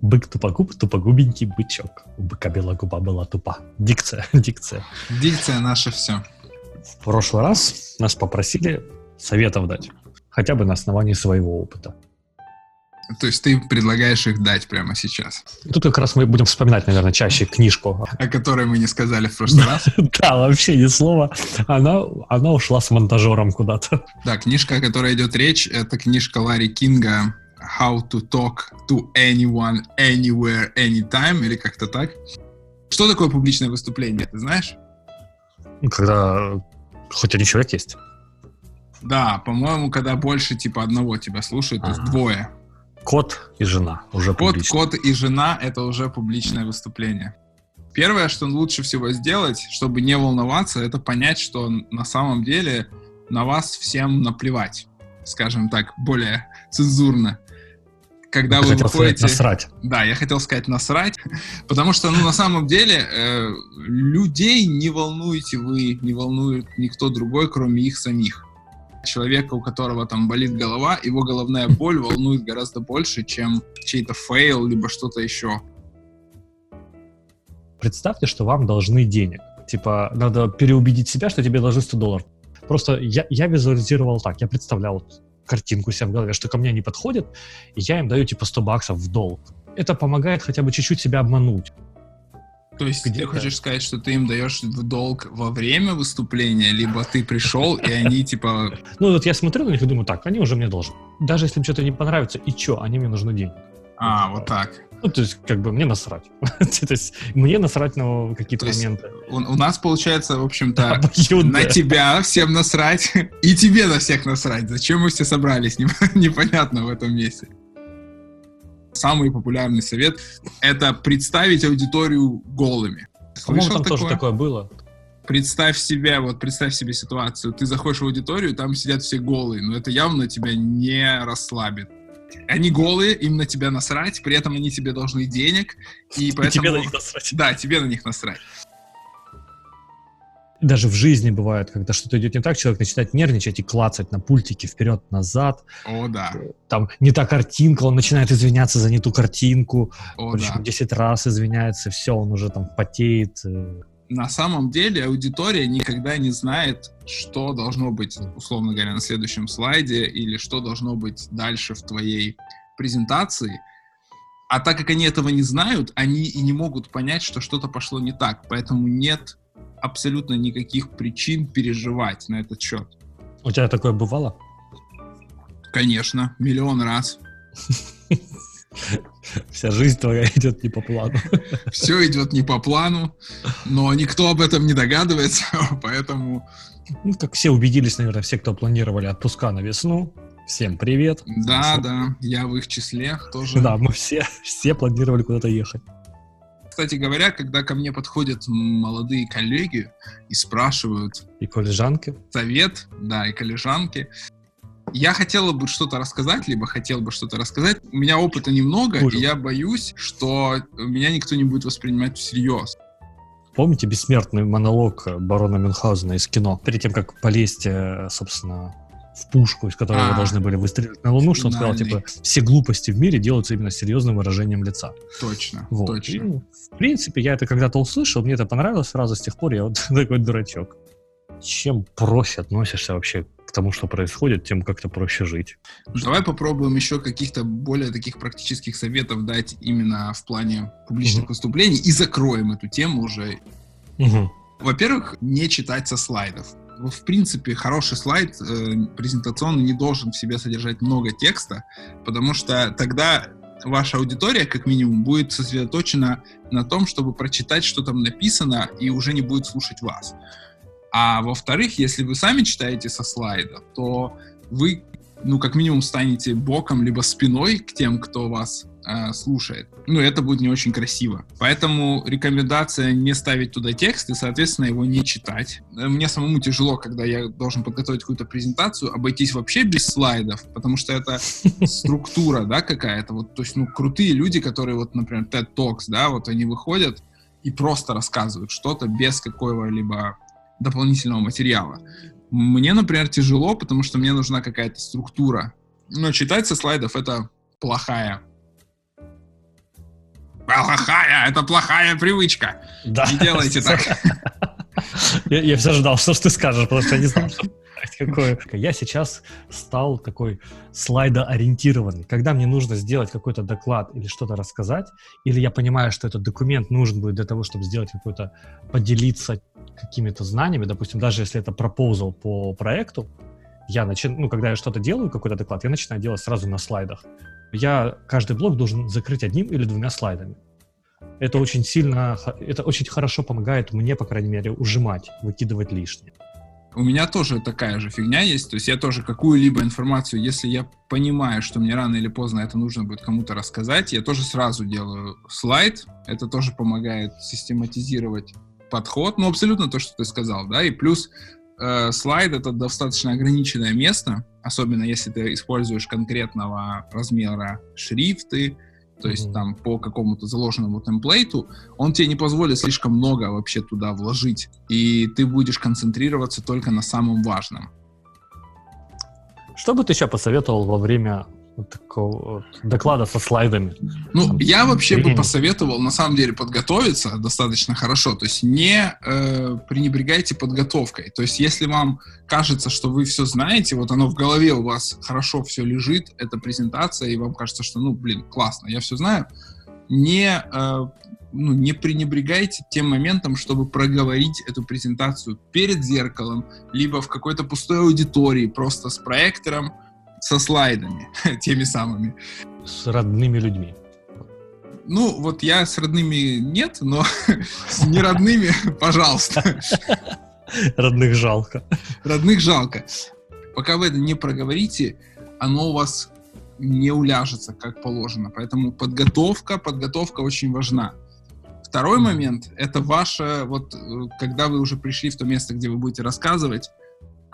Бык тупогуб, тупогубенький бычок. У быка белая губа была тупа. Дикция, дикция. Дикция наше все. В прошлый раз нас попросили советов дать. Хотя бы на основании своего опыта. То есть ты предлагаешь их дать прямо сейчас? Тут как раз мы будем вспоминать, наверное, чаще книжку. О которой мы не сказали в прошлый раз? Да, вообще ни слова. Она, она ушла с монтажером куда-то. Да, книжка, о которой идет речь, это книжка Ларри Кинга How to talk to anyone, anywhere, anytime, или как-то так. Что такое публичное выступление, ты знаешь? Когда хоть один человек есть. Да, по-моему, когда больше типа одного тебя слушают, то есть двое. Кот и жена уже кот, публично. Кот и жена — это уже публичное выступление. Первое, что лучше всего сделать, чтобы не волноваться, это понять, что на самом деле на вас всем наплевать. Скажем так, более цензурно. Когда Ты вы выходите... насрать. Да, я хотел сказать насрать, потому что, ну, на самом деле, э, людей не волнуете вы, не волнует никто другой, кроме их самих человека, у которого там болит голова, его головная боль волнует гораздо больше, чем чей-то fail, либо что-то еще. Представьте, что вам должны денег. Типа, надо переубедить себя, что тебе должны 100 долларов. Просто я, я визуализировал так, я представлял картинку себе в голове, что ко мне они подходят, и я им даю типа 100 баксов в долг. Это помогает хотя бы чуть-чуть себя обмануть. То есть ты хочешь сказать, что ты им даешь в долг во время выступления, либо ты пришел, и они типа... Ну вот я смотрю на них и думаю, так, они уже мне должны. Даже если им что-то не понравится, и что, они мне нужны деньги. А, вот так. Ну, то есть, как бы, мне насрать. то есть, мне насрать на какие-то моменты. У, у нас, получается, в общем-то, на тебя всем насрать, и тебе на всех насрать. Зачем мы все собрались? Непонятно в этом месте самый популярный совет — это представить аудиторию голыми. Слышал там такое? тоже такое было. Представь себе, вот представь себе ситуацию. Ты заходишь в аудиторию, там сидят все голые, но это явно тебя не расслабит. Они голые, им на тебя насрать, при этом они тебе должны денег, и поэтому... Тебе на них насрать. Да, тебе на них насрать даже в жизни бывает, когда что-то идет не так, человек начинает нервничать и клацать на пультике вперед-назад. О, да. Там не та картинка, он начинает извиняться за не ту картинку. О, причем да. 10 раз извиняется, все, он уже там потеет. На самом деле аудитория никогда не знает, что должно быть, условно говоря, на следующем слайде или что должно быть дальше в твоей презентации. А так как они этого не знают, они и не могут понять, что что-то пошло не так. Поэтому нет абсолютно никаких причин переживать на этот счет. У тебя такое бывало? Конечно, миллион раз. Вся жизнь твоя идет не по плану. Все идет не по плану, но никто об этом не догадывается, поэтому... Ну, как все убедились, наверное, все, кто планировали отпуска на весну. Всем привет. Да, да, я в их числе тоже. Да, мы все, все планировали куда-то ехать. Кстати говоря, когда ко мне подходят молодые коллеги и спрашивают... И коллежанки. Совет, да, и коллежанки. Я хотела бы что-то рассказать, либо хотел бы что-то рассказать. У меня опыта немного, Ужас. и я боюсь, что меня никто не будет воспринимать всерьез. Помните бессмертный монолог барона Мюнхгаузена из кино? Перед тем, как полезть, э, собственно, в пушку, из которой а, вы должны были выстрелить на Луну, что он сказал, типа, все глупости в мире делаются именно серьезным выражением лица. Точно, вот. точно. И, в принципе, я это когда-то услышал, мне это понравилось сразу, с тех пор я вот такой дурачок. Чем проще относишься вообще тому, что происходит, тем как-то проще жить. Давай попробуем еще каких-то более таких практических советов дать именно в плане публичных угу. выступлений и закроем эту тему уже. Угу. Во-первых, не читать со слайдов в принципе, хороший слайд э, презентационный не должен в себе содержать много текста, потому что тогда ваша аудитория, как минимум, будет сосредоточена на том, чтобы прочитать, что там написано, и уже не будет слушать вас. А во-вторых, если вы сами читаете со слайда, то вы, ну, как минимум, станете боком либо спиной к тем, кто вас э, слушает. Ну, это будет не очень красиво. Поэтому рекомендация не ставить туда текст и, соответственно, его не читать. Мне самому тяжело, когда я должен подготовить какую-то презентацию, обойтись вообще без слайдов, потому что это структура, да, какая-то. Вот, то есть, ну, крутые люди, которые, вот, например, TED Talks, да, вот они выходят и просто рассказывают что-то без какого-либо дополнительного материала. Мне, например, тяжело, потому что мне нужна какая-то структура. Но читать со слайдов — это плохая Плохая, это плохая привычка. Да. Не делайте так. Я, я все ждал, что ж ты скажешь, потому что я не знал, что какое. Я сейчас стал такой слайдоориентированный. Когда мне нужно сделать какой-то доклад или что-то рассказать, или я понимаю, что этот документ нужен будет для того, чтобы сделать какой-то, поделиться какими-то знаниями, допустим, даже если это пропозал по проекту, я начинаю, ну, когда я что-то делаю, какой-то доклад, я начинаю делать сразу на слайдах. Я каждый блок должен закрыть одним или двумя слайдами. Это очень сильно, это очень хорошо помогает мне, по крайней мере, ужимать, выкидывать лишнее. У меня тоже такая же фигня есть, то есть я тоже какую-либо информацию, если я понимаю, что мне рано или поздно это нужно будет кому-то рассказать, я тоже сразу делаю слайд, это тоже помогает систематизировать подход, ну абсолютно то, что ты сказал, да, и плюс э, слайд это достаточно ограниченное место, особенно если ты используешь конкретного размера шрифты, то есть mm-hmm. там по какому-то заложенному темплейту, он тебе не позволит слишком много вообще туда вложить, и ты будешь концентрироваться только на самом важном. Что бы ты еще посоветовал во время вот такого вот доклада со слайдами. Ну, я вообще бы посоветовал, на самом деле, подготовиться достаточно хорошо. То есть не э, пренебрегайте подготовкой. То есть если вам кажется, что вы все знаете, вот оно в голове у вас хорошо все лежит, эта презентация, и вам кажется, что, ну, блин, классно, я все знаю, не, э, ну, не пренебрегайте тем моментом, чтобы проговорить эту презентацию перед зеркалом, либо в какой-то пустой аудитории, просто с проектором, со слайдами, теми самыми. С родными людьми. Ну, вот я с родными нет, но с неродными, пожалуйста. Родных жалко. Родных жалко. Пока вы это не проговорите, оно у вас не уляжется, как положено. Поэтому подготовка, подготовка очень важна. Второй момент — это ваше, вот, э, когда вы уже пришли в то место, где вы будете рассказывать,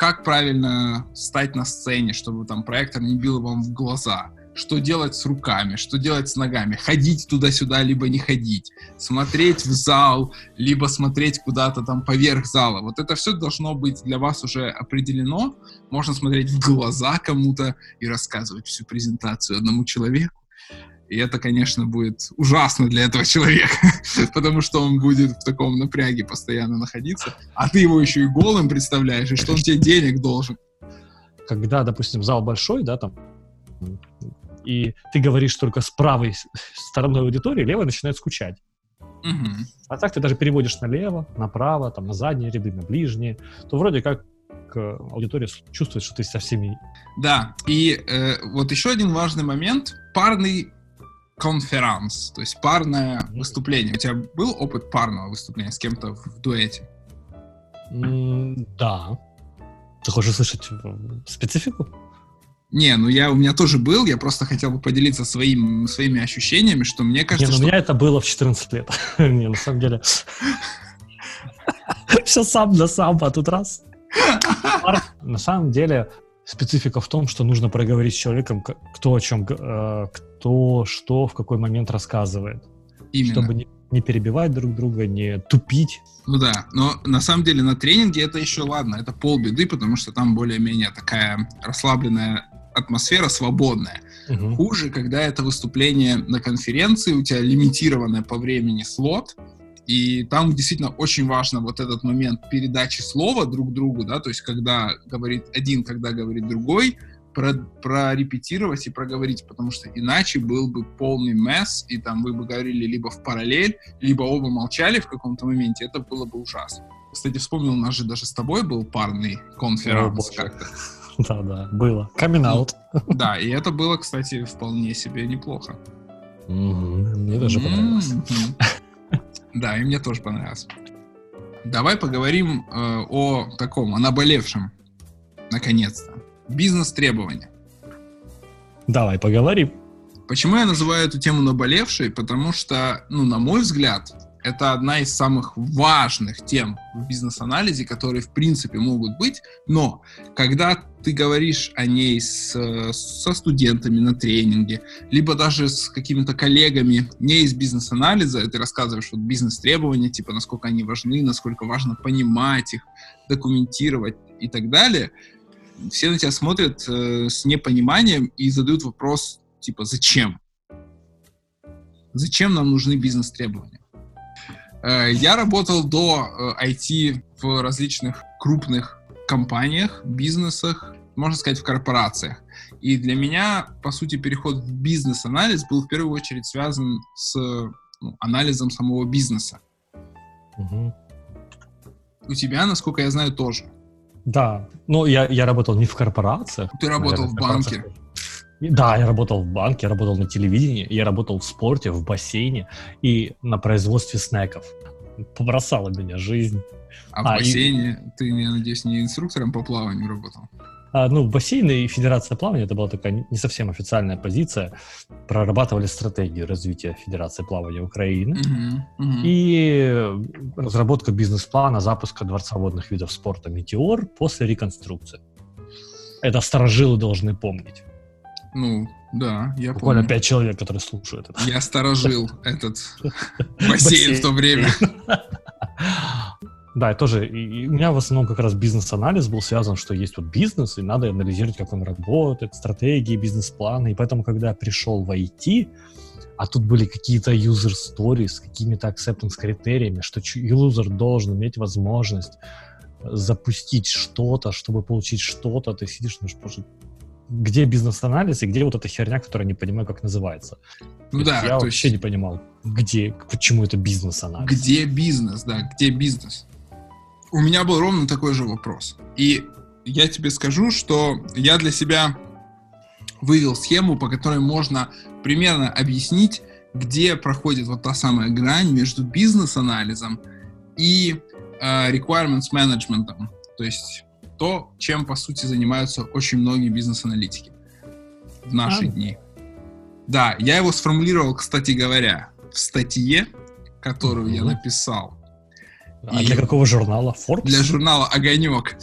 как правильно стать на сцене, чтобы там проектор не бил вам в глаза, что делать с руками, что делать с ногами, ходить туда-сюда, либо не ходить, смотреть в зал, либо смотреть куда-то там поверх зала. Вот это все должно быть для вас уже определено. Можно смотреть в глаза кому-то и рассказывать всю презентацию одному человеку. И это, конечно, будет ужасно для этого человека, потому что он будет в таком напряге постоянно находиться, а ты его еще и голым представляешь, и что он тебе денег должен. Когда, допустим, зал большой, да, там, и ты говоришь только с правой стороны аудитории, левая начинает скучать. Угу. А так ты даже переводишь налево, направо, там, на задние ряды, на ближние, то вроде как аудитория чувствует, что ты со всеми. Да, и э, вот еще один важный момент. Парный конферанс, то есть парное выступление. У тебя был опыт парного выступления с кем-то в дуэте? Mm, да. Ты хочешь услышать э, специфику? Не, ну я у меня тоже был, я просто хотел бы поделиться своим, своими ощущениями, что мне кажется, Не, ну что... у меня это было в 14 лет. Не, на самом деле... Все сам на сам, а тут раз. На самом деле, специфика в том, что нужно проговорить с человеком, кто о чем, э, кто что в какой момент рассказывает. Именно. Чтобы не, не перебивать друг друга, не тупить. Ну да, но на самом деле на тренинге это еще ладно, это полбеды, потому что там более-менее такая расслабленная атмосфера, свободная. Угу. Хуже, когда это выступление на конференции, у тебя лимитированное по времени слот, и там действительно очень важно вот этот момент передачи слова друг другу, да, то есть когда говорит один, когда говорит другой, про, прорепетировать и проговорить, потому что иначе был бы полный месс, и там вы бы говорили либо в параллель, либо оба молчали в каком-то моменте, это было бы ужасно. Кстати, вспомнил, у нас же даже с тобой был парный конференц как-то. Да-да, было. Камин аут. Да, и это было, кстати, вполне себе неплохо. Мне даже понравилось. Да, и мне тоже понравилось. Давай поговорим э, о таком, о наболевшем, наконец-то. Бизнес-требования. Давай поговорим. Почему я называю эту тему наболевшей? Потому что, ну, на мой взгляд, это одна из самых важных тем в бизнес-анализе, которые в принципе могут быть, но когда ты говоришь о ней с, со студентами на тренинге, либо даже с какими-то коллегами не из бизнес-анализа, ты рассказываешь вот бизнес-требования, типа насколько они важны, насколько важно понимать их, документировать и так далее, все на тебя смотрят э, с непониманием и задают вопрос типа «Зачем?». Зачем нам нужны бизнес-требования? Э, я работал до IT э, в различных крупных компаниях, бизнесах, можно сказать, в корпорациях. И для меня, по сути, переход в бизнес-анализ был в первую очередь связан с ну, анализом самого бизнеса. Угу. У тебя, насколько я знаю, тоже. Да, но я, я работал не в корпорациях. Ты работал наверное, в банке. Да, я работал в банке, я работал на телевидении, я работал в спорте, в бассейне и на производстве снеков. Побросала меня жизнь. А, а в бассейне и... ты, я надеюсь, не инструктором по плаванию работал? А, ну, бассейны и Федерация плавания, это была такая не совсем официальная позиция, прорабатывали стратегию развития Федерации плавания Украины uh-huh, uh-huh. и разработка бизнес-плана запуска Дворца водных видов спорта «Метеор» после реконструкции. Это сторожилы должны помнить. Ну, да, я Буквально помню. пять человек, которые слушают это. Я сторожил этот бассейн в то время. Да, и тоже. И, у меня в основном как раз бизнес-анализ был связан, что есть вот бизнес, и надо анализировать, как он работает, стратегии, бизнес-планы. И поэтому, когда я пришел в IT, а тут были какие-то user stories с какими-то acceptance критериями, что юзер должен иметь возможность запустить что-то, чтобы получить что-то, ты сидишь, ну, что где бизнес-анализ и где вот эта херня, которая не понимаю, как называется. Ну да, я вообще есть... не понимал, где, почему это бизнес-анализ. Где бизнес, да, где бизнес у меня был ровно такой же вопрос. И я тебе скажу, что я для себя вывел схему, по которой можно примерно объяснить, где проходит вот та самая грань между бизнес-анализом и э, requirements management. То есть то, чем, по сути, занимаются очень многие бизнес-аналитики в наши а. дни. Да, я его сформулировал, кстати говоря, в статье, которую mm-hmm. я написал а и для какого журнала? Forbes? Для журнала «Огонек».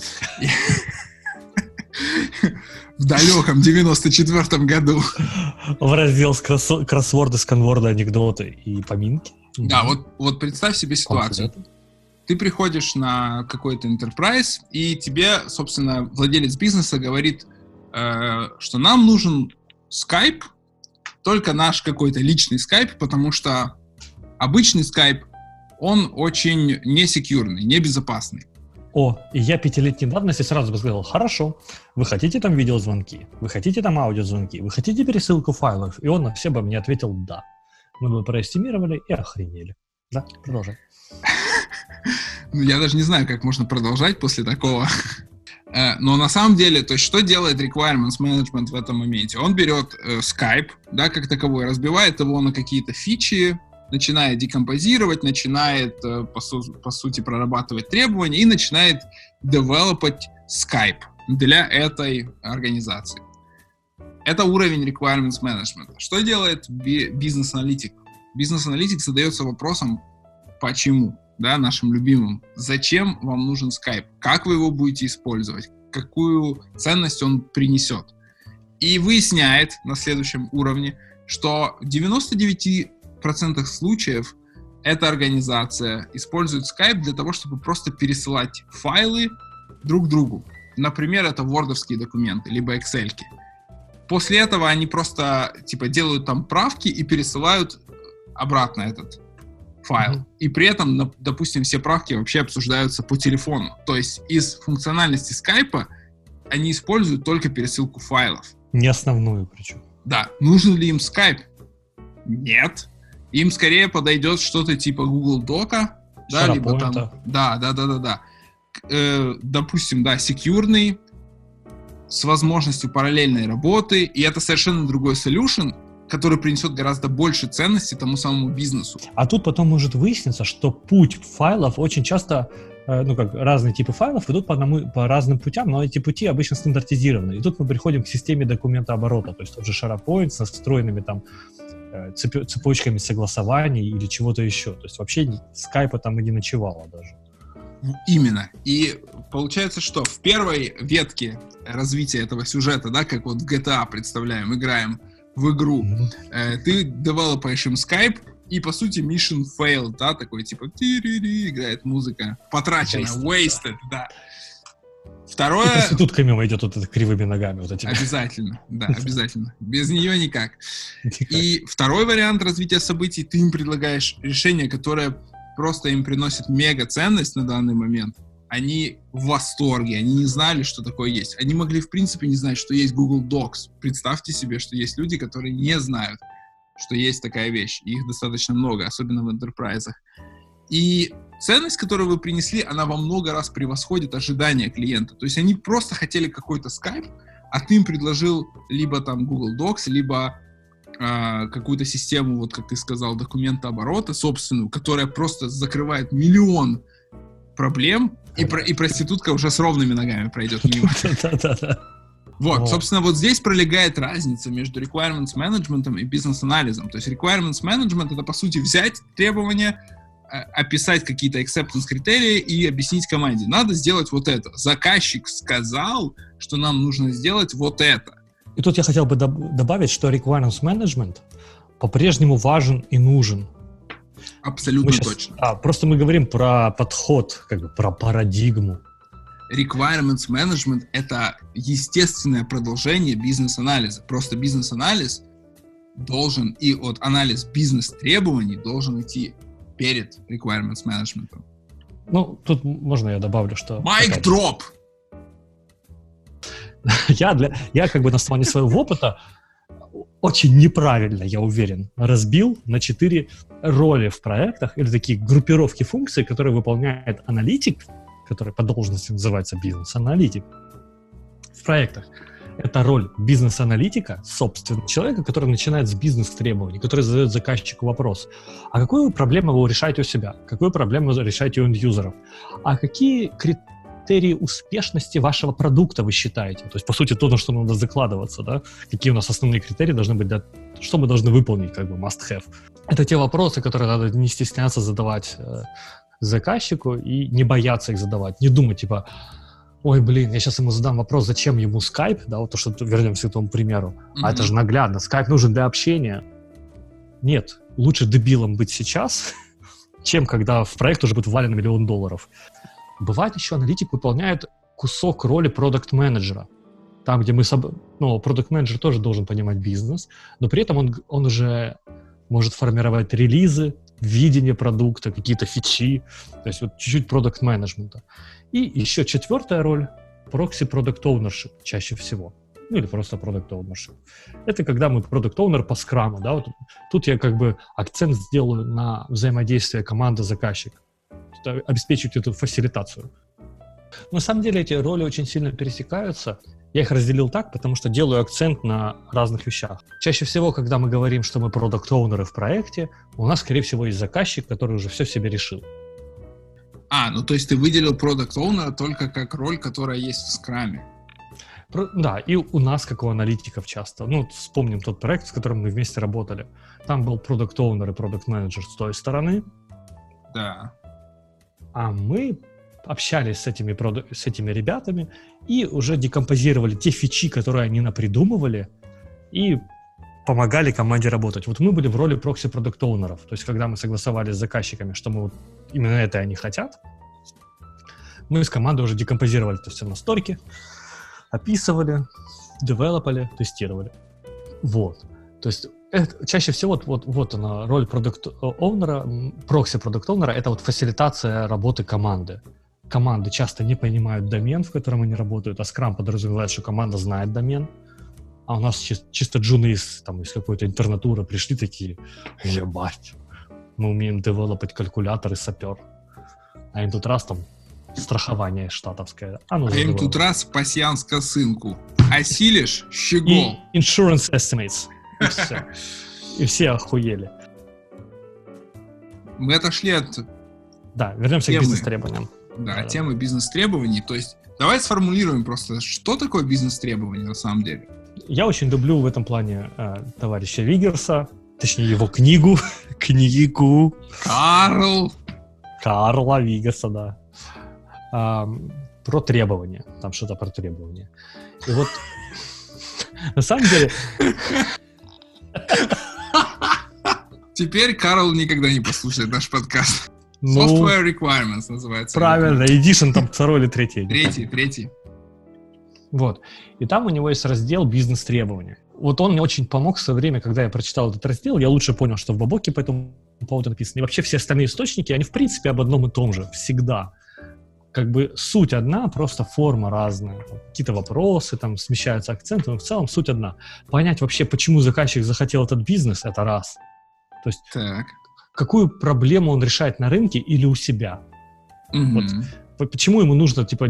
В далеком 94-м году. В раздел кроссворды, сканворды, анекдоты и поминки. Да, вот, вот представь себе ситуацию. Ты приходишь на какой-то enterprise, и тебе, собственно, владелец бизнеса говорит, э, что нам нужен Skype, только наш какой-то личный Skype, потому что обычный Skype он очень несекьюрный, небезопасный. О, и я пятилетней давности сразу бы сказал, хорошо, вы хотите там видеозвонки, вы хотите там аудиозвонки, вы хотите пересылку файлов? И он на все бы мне ответил «да». Мы бы проэстимировали и охренели. Да, продолжай. Ну, я даже не знаю, как можно продолжать после такого. Э, но на самом деле, то есть что делает Requirements Management в этом моменте? Он берет э, Skype, да, как таковой, разбивает его на какие-то фичи, начинает декомпозировать, начинает, э, по, су по сути, прорабатывать требования и начинает девелопать Skype для этой организации. Это уровень requirements management. Что делает бизнес-аналитик? Бизнес-аналитик задается вопросом, почему, да, нашим любимым. Зачем вам нужен Skype? Как вы его будете использовать? Какую ценность он принесет? И выясняет на следующем уровне, что 99 процентах случаев эта организация использует Skype для того, чтобы просто пересылать файлы друг другу. Например, это вордовские документы, либо Excel. -ки. После этого они просто типа делают там правки и пересылают обратно этот файл. Mm-hmm. И при этом, допустим, все правки вообще обсуждаются по телефону. То есть из функциональности Skype они используют только пересылку файлов. Не основную причем. Да. Нужен ли им Skype? Нет. Им скорее подойдет что-то типа Google Дока, да, либо там, да, да, да, да, да. Э, допустим, да, секьюрный, с возможностью параллельной работы, и это совершенно другой solution, который принесет гораздо больше ценности тому самому бизнесу. А тут потом может выясниться, что путь файлов очень часто, э, ну как разные типы файлов идут по, одному, по разным путям, но эти пути обычно стандартизированы. И тут мы приходим к системе документа оборота, то есть тот же SharePoint с настроенными там Э, цепочками согласований или чего-то еще. То есть вообще скайпа там и не ночевало даже. Ну, именно. И получается, что в первой ветке развития этого сюжета, да, как вот в GTA представляем, играем в игру, э, ты девелопаешь им Skype, и по сути mission failed, да, такой типа играет музыка, потрачена, wasted, wasted да. Второе... И проститутка мимо идет вот это кривыми ногами. Вот этими. Обязательно, да, обязательно. Без нее никак. И второй вариант развития событий, ты им предлагаешь решение, которое просто им приносит мега ценность на данный момент. Они в восторге, они не знали, что такое есть. Они могли, в принципе, не знать, что есть Google Docs. Представьте себе, что есть люди, которые не знают, что есть такая вещь. Их достаточно много, особенно в интерпрайзах. И ценность, которую вы принесли, она во много раз превосходит ожидания клиента. То есть они просто хотели какой-то Skype, а ты им предложил либо там Google Docs, либо э, какую-то систему, вот как ты сказал, документа оборота собственную, которая просто закрывает миллион проблем, и, про, и проститутка уже с ровными ногами пройдет мимо. Вот, вот, собственно, вот здесь пролегает разница между requirements management и бизнес-анализом. То есть requirements management — это, по сути, взять требования, а, описать какие-то acceptance критерии и объяснить команде. Надо сделать вот это. Заказчик сказал, что нам нужно сделать вот это. И тут я хотел бы доб- добавить, что requirements management по-прежнему важен и нужен. Абсолютно сейчас, точно. А, просто мы говорим про подход, как бы про парадигму. Requirements management — это естественное продолжение бизнес-анализа. Просто бизнес-анализ должен, и от анализ бизнес-требований должен идти перед requirements management. Ну, тут можно я добавлю, что... Майк дроп! я, для, я как бы на основании своего опыта очень неправильно, я уверен, разбил на четыре роли в проектах или такие группировки функций, которые выполняет аналитик, который по должности называется бизнес-аналитик в проектах. Это роль бизнес-аналитика, собственно, человека, который начинает с бизнес-требований, который задает заказчику вопрос, а какую проблему вы решаете у себя, какую проблему решаете у юзеров, а какие критерии успешности вашего продукта вы считаете? То есть, по сути, то, на что надо закладываться, да? Какие у нас основные критерии должны быть, для... что мы должны выполнить, как бы must-have. Это те вопросы, которые надо не стесняться задавать э, заказчику и не бояться их задавать, не думать, типа, ой, блин, я сейчас ему задам вопрос, зачем ему скайп, да, вот то, что вернемся к тому примеру. Mm-hmm. А это же наглядно, скайп нужен для общения. Нет, лучше дебилом быть сейчас, чем когда в проект уже будет ввален миллион долларов. Бывает еще аналитик выполняет кусок роли продукт-менеджера. Там, где мы... Соб... Ну, продукт-менеджер тоже должен понимать бизнес, но при этом он, он уже может формировать релизы, видение продукта, какие-то фичи, то есть вот чуть-чуть продукт-менеджмента. И еще четвертая роль — прокси продукт ownership чаще всего. Ну или просто продукт ownership. Это когда мы продукт owner по скраму, да, вот тут я как бы акцент сделаю на взаимодействие команда-заказчик, обеспечивать эту фасилитацию. на самом деле эти роли очень сильно пересекаются, я их разделил так, потому что делаю акцент на разных вещах. Чаще всего, когда мы говорим, что мы продукт-оунеры в проекте, у нас, скорее всего, есть заказчик, который уже все себе решил. А, ну то есть ты выделил продукт оунера только как роль, которая есть в скраме. Про, да, и у нас, как у аналитиков часто. Ну, вспомним тот проект, с которым мы вместе работали. Там был продукт оунер и продукт менеджер с той стороны. Да. А мы общались с этими, с этими ребятами и уже декомпозировали те фичи, которые они напридумывали, и помогали команде работать. Вот мы были в роли прокси-продукт-оунеров. То есть, когда мы согласовали с заказчиками, что мы вот именно это они хотят, мы с командой уже декомпозировали это все на сторке, описывали, девелопали, тестировали. Вот. То есть это, чаще всего вот, вот, вот она, роль продукт-оунера, прокси-продукт-оунера, это вот фасилитация работы команды команды часто не понимают домен, в котором они работают, а Scrum подразумевает, что команда знает домен, а у нас чисто, чисто джуны из, там, из какой-то интернатуры пришли такие, ебать, мы умеем девелопать калькулятор и сапер. А им тут раз там страхование штатовское. А, ну, а им тут раз пасьянс косынку. Осилишь — щегол. И insurance estimates. И все. И все охуели. Мы отошли от Да, вернемся темы. к бизнес-требованиям. Да, да, темы бизнес-требований. То есть давай сформулируем просто, что такое бизнес-требования на самом деле. Я очень люблю в этом плане э, товарища Вигерса, точнее его книгу, книгу. Карл. Карла Вигерса, да. А, про требования. Там что-то про требования. И вот на самом деле... Теперь Карл никогда не послушает наш подкаст. Ну, Software Requirements называется. Правильно, Edition там второй или третий. Третий, третий. Вот. И там у него есть раздел «Бизнес-требования». Вот он мне очень помог в свое время, когда я прочитал этот раздел, я лучше понял, что в Бабоке по этому поводу написано. И вообще все остальные источники, они в принципе об одном и том же, всегда. Как бы суть одна, просто форма разная. Какие-то вопросы, там смещаются акценты, но в целом суть одна. Понять вообще, почему заказчик захотел этот бизнес, это раз. То есть так. какую проблему он решает на рынке или у себя. Угу. Вот почему ему нужно, типа,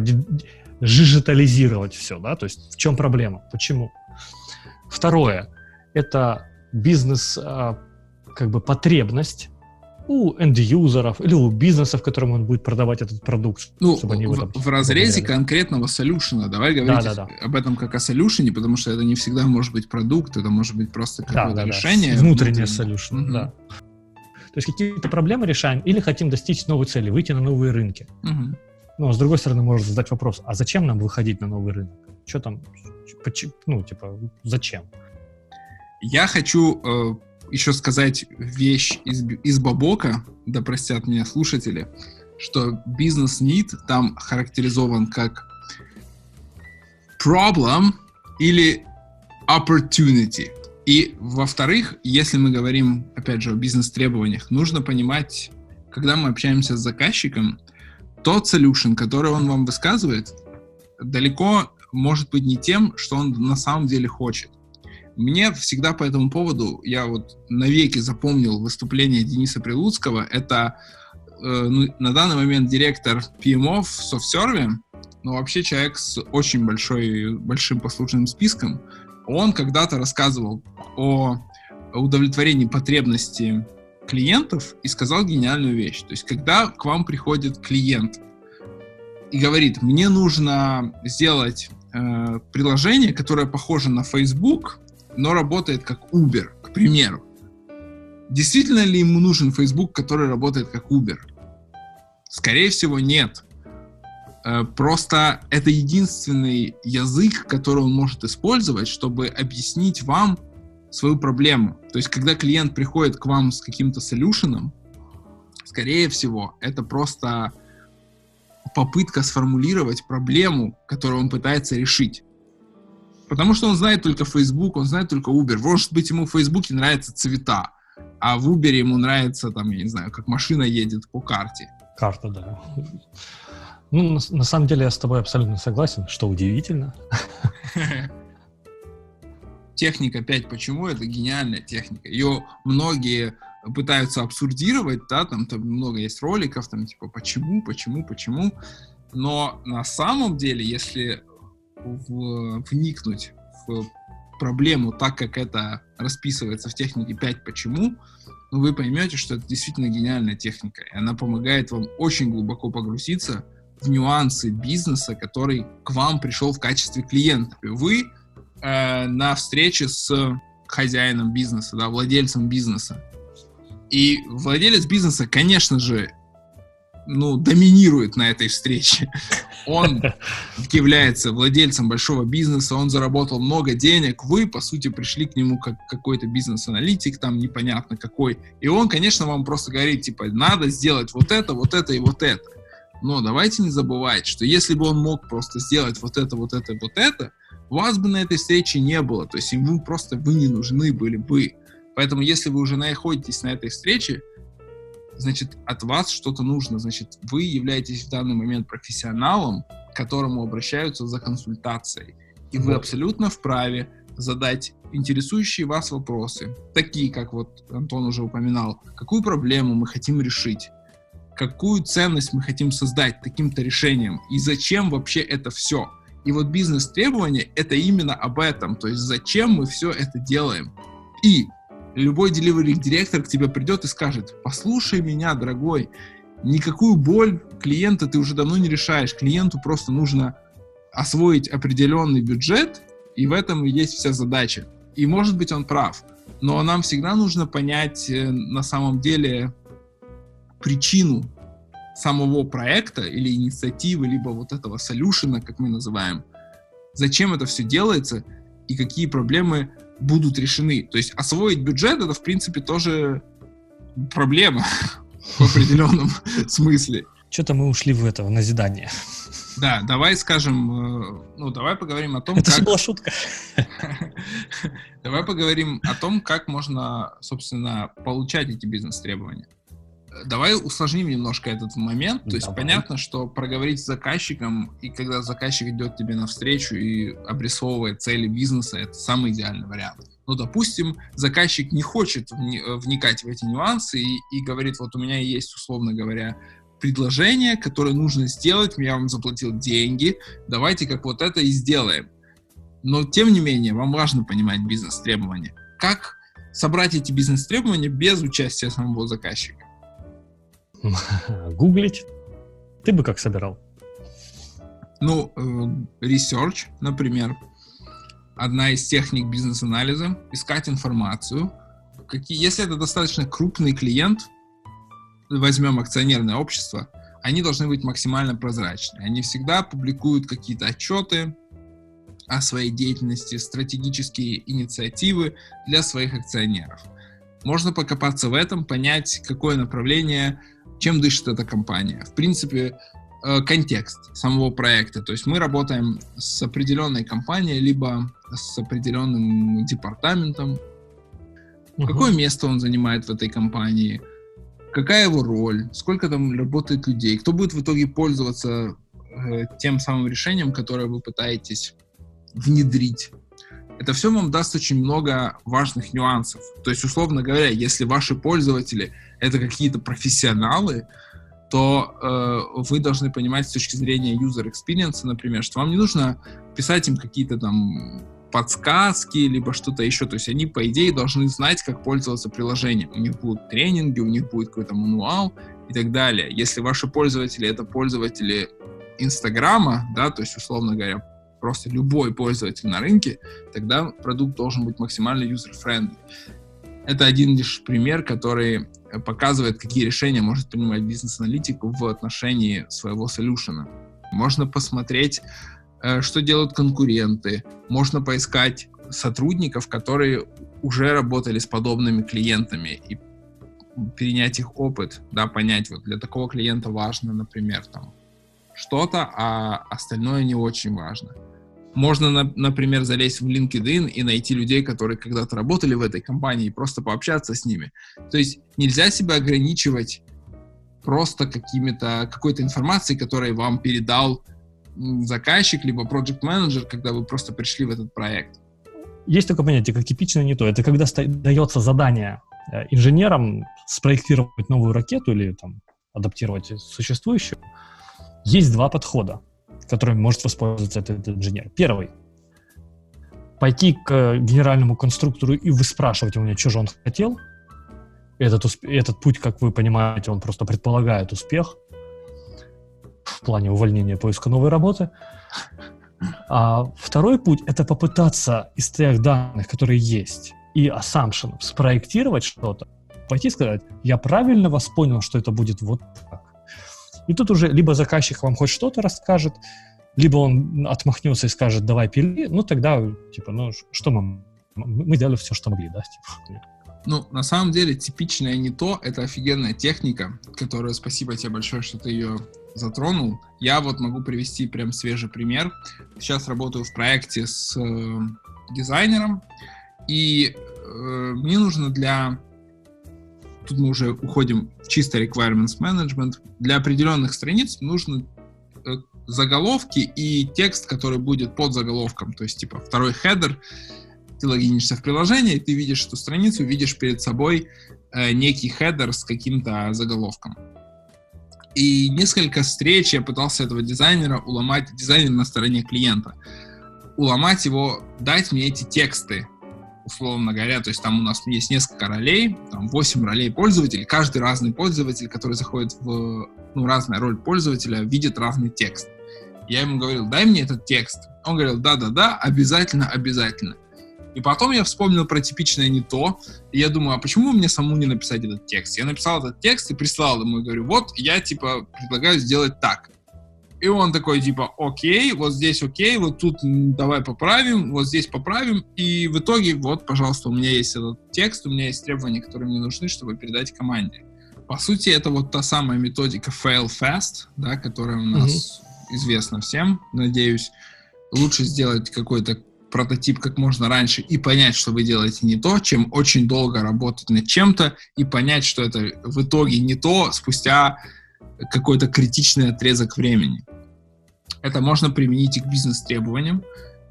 жижитализировать все, да, то есть в чем проблема, почему. Второе, это бизнес, а, как бы потребность у энд-юзеров или у бизнесов, которым он будет продавать этот продукт. Ну, чтобы они в, в, в разрезе конкретного солюшена. Давай говорить да, да, да. об этом как о солюшене, потому что это не всегда может быть продукт, это может быть просто какое-то да, да, решение. Да. Внутреннее солюшен, угу. да. То есть какие-то проблемы решаем или хотим достичь новой цели, выйти на новые рынки. Угу. Но с другой стороны, можно задать вопрос, а зачем нам выходить на новый рынок? Что там, ну, типа, зачем? Я хочу э, еще сказать вещь из, из Бабока, да простят меня слушатели, что бизнес-нид там характеризован как problem или opportunity. И, во-вторых, если мы говорим, опять же, о бизнес-требованиях, нужно понимать, когда мы общаемся с заказчиком, тот solution, который он вам высказывает, далеко может быть не тем, что он на самом деле хочет. Мне всегда по этому поводу, я вот навеки запомнил выступление Дениса Прилуцкого, это э, ну, на данный момент директор PMO в SoftServe, но вообще человек с очень большой, большим послушным списком. Он когда-то рассказывал о удовлетворении потребностей клиентов и сказал гениальную вещь. То есть, когда к вам приходит клиент и говорит, мне нужно сделать э, приложение, которое похоже на Facebook, но работает как Uber, к примеру. Действительно ли ему нужен Facebook, который работает как Uber? Скорее всего, нет. Э, просто это единственный язык, который он может использовать, чтобы объяснить вам, свою проблему. То есть, когда клиент приходит к вам с каким-то солюшеном, скорее всего, это просто попытка сформулировать проблему, которую он пытается решить. Потому что он знает только Facebook, он знает только Uber. Может быть, ему в Facebook нравятся цвета, а в Uber ему нравится, там, я не знаю, как машина едет по карте. Карта, да. Ну, на, на самом деле я с тобой абсолютно согласен, что удивительно. техника 5 почему это гениальная техника. Ее многие пытаются абсурдировать, да, там, там много есть роликов, там, типа, почему, почему, почему. Но на самом деле, если в, вникнуть в проблему так, как это расписывается в технике 5 почему, ну, вы поймете, что это действительно гениальная техника. И она помогает вам очень глубоко погрузиться в нюансы бизнеса, который к вам пришел в качестве клиента. Вы э, на встрече с хозяином бизнеса, да, владельцем бизнеса. И владелец бизнеса, конечно же, ну, доминирует на этой встрече. Он является владельцем большого бизнеса, он заработал много денег, вы, по сути, пришли к нему как какой-то бизнес-аналитик, там непонятно какой, и он, конечно, вам просто говорит, типа, надо сделать вот это, вот это и вот это. Но давайте не забывать, что если бы он мог просто сделать вот это, вот это, вот это, вас бы на этой встрече не было, то есть ему просто вы не нужны были бы. Поэтому если вы уже находитесь на этой встрече, значит, от вас что-то нужно, значит, вы являетесь в данный момент профессионалом, к которому обращаются за консультацией. И вы абсолютно вправе задать интересующие вас вопросы, такие, как вот Антон уже упоминал, какую проблему мы хотим решить, какую ценность мы хотим создать таким-то решением, и зачем вообще это все. И вот бизнес-требования — это именно об этом. То есть зачем мы все это делаем. И любой delivery-директор к тебе придет и скажет, послушай меня, дорогой, никакую боль клиента ты уже давно не решаешь. Клиенту просто нужно освоить определенный бюджет, и в этом и есть вся задача. И может быть он прав, но нам всегда нужно понять э, на самом деле причину самого проекта или инициативы, либо вот этого солюшена, как мы называем, зачем это все делается и какие проблемы будут решены. То есть освоить бюджет это, в принципе, тоже проблема в определенном смысле. Что-то мы ушли в это, в назидание. Да, давай скажем, э, ну, давай поговорим о том, Это как... была шутка. давай поговорим о том, как можно, собственно, получать эти бизнес-требования. Давай усложним немножко этот момент. То есть понятно, что проговорить с заказчиком, и когда заказчик идет тебе навстречу и обрисовывает цели бизнеса, это самый идеальный вариант. Но, допустим, заказчик не хочет вникать в эти нюансы и, и говорит, вот у меня есть, условно говоря, предложение, которое нужно сделать, я вам заплатил деньги, давайте как вот это и сделаем. Но, тем не менее, вам важно понимать бизнес-требования. Как собрать эти бизнес-требования без участия самого заказчика? Гуглить. Ты бы как собирал? Ну, э, research, например. Одна из техник бизнес-анализа. Искать информацию. Какие, если это достаточно крупный клиент, возьмем акционерное общество, они должны быть максимально прозрачны. Они всегда публикуют какие-то отчеты о своей деятельности, стратегические инициативы для своих акционеров. Можно покопаться в этом, понять, какое направление чем дышит эта компания. В принципе, э, контекст самого проекта. То есть мы работаем с определенной компанией, либо с определенным департаментом. Угу. Какое место он занимает в этой компании? Какая его роль? Сколько там работает людей? Кто будет в итоге пользоваться э, тем самым решением, которое вы пытаетесь внедрить? Это все вам даст очень много важных нюансов. То есть, условно говоря, если ваши пользователи — это какие-то профессионалы, то э, вы должны понимать с точки зрения user experience, например, что вам не нужно писать им какие-то там подсказки, либо что-то еще. То есть они, по идее, должны знать, как пользоваться приложением. У них будут тренинги, у них будет какой-то мануал и так далее. Если ваши пользователи — это пользователи Инстаграма, да, то есть, условно говоря, просто любой пользователь на рынке, тогда продукт должен быть максимально user-friendly. Это один лишь пример, который показывает, какие решения может принимать бизнес-аналитик в отношении своего солюшена. Можно посмотреть, э, что делают конкуренты, можно поискать сотрудников, которые уже работали с подобными клиентами и перенять их опыт, да, понять, вот для такого клиента важно, например, там что-то, а остальное не очень важно. Можно, на, например, залезть в LinkedIn и найти людей, которые когда-то работали в этой компании, и просто пообщаться с ними. То есть нельзя себя ограничивать просто какими-то, какой-то информацией, которую вам передал заказчик, либо project менеджер когда вы просто пришли в этот проект. Есть такое понятие, как типичное не то. Это когда дается задание э, инженерам спроектировать новую ракету или там адаптировать существующую. Есть два подхода которыми может воспользоваться этот инженер. Первый. Пойти к генеральному конструктору и выспрашивать у него, что же он хотел. Этот, этот путь, как вы понимаете, он просто предполагает успех в плане увольнения, поиска новой работы. А второй путь — это попытаться из тех данных, которые есть, и assumption, спроектировать что-то, пойти и сказать, я правильно вас понял, что это будет вот так. И тут уже либо заказчик вам хоть что-то расскажет, либо он отмахнется и скажет, давай пили, ну тогда, типа, ну что мы, мы сделали все, что могли, да, типа. Ну, на самом деле, типичное не то, это офигенная техника, которую, спасибо тебе большое, что ты ее затронул. Я вот могу привести прям свежий пример. Сейчас работаю в проекте с э, дизайнером, и э, мне нужно для тут мы уже уходим в чисто requirements management. Для определенных страниц нужно э, заголовки и текст, который будет под заголовком. То есть, типа, второй header, ты логинишься в приложение, и ты видишь эту страницу, видишь перед собой э, некий header с каким-то заголовком. И несколько встреч я пытался этого дизайнера уломать, дизайнер на стороне клиента, уломать его, дать мне эти тексты, условно говоря, то есть там у нас есть несколько ролей, там 8 ролей пользователей, каждый разный пользователь, который заходит в, ну, разная роль пользователя, видит разный текст. Я ему говорил, дай мне этот текст. Он говорил, да-да-да, обязательно, обязательно. И потом я вспомнил про типичное не то, и я думаю, а почему мне самому не написать этот текст? Я написал этот текст и прислал ему, и говорю, вот, я, типа, предлагаю сделать так. И он такой, типа, окей, вот здесь окей, вот тут давай поправим, вот здесь поправим. И в итоге, вот, пожалуйста, у меня есть этот текст, у меня есть требования, которые мне нужны, чтобы передать команде. По сути, это вот та самая методика fail fast, да, которая у нас mm-hmm. известна всем, надеюсь. Лучше сделать какой-то прототип как можно раньше и понять, что вы делаете не то, чем очень долго работать над чем-то и понять, что это в итоге не то спустя какой-то критичный отрезок времени. Это можно применить и к бизнес-требованиям.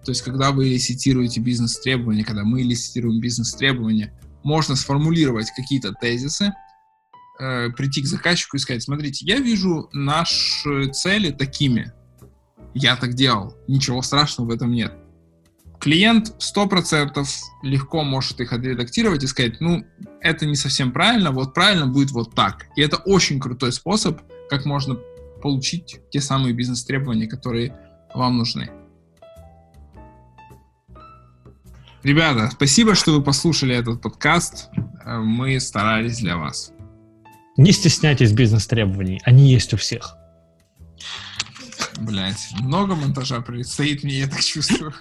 То есть, когда вы лиситируете бизнес-требования, когда мы лиситируем бизнес-требования, можно сформулировать какие-то тезисы, э, прийти к заказчику и сказать, смотрите, я вижу наши цели такими. Я так делал. Ничего страшного в этом нет. Клиент 100% легко может их отредактировать и сказать, ну, это не совсем правильно, вот правильно будет вот так. И это очень крутой способ, как можно получить те самые бизнес-требования, которые вам нужны. Ребята, спасибо, что вы послушали этот подкаст. Э, мы старались для вас. Не стесняйтесь бизнес-требований, они есть у всех. Блять, много монтажа предстоит мне, я так чувствую.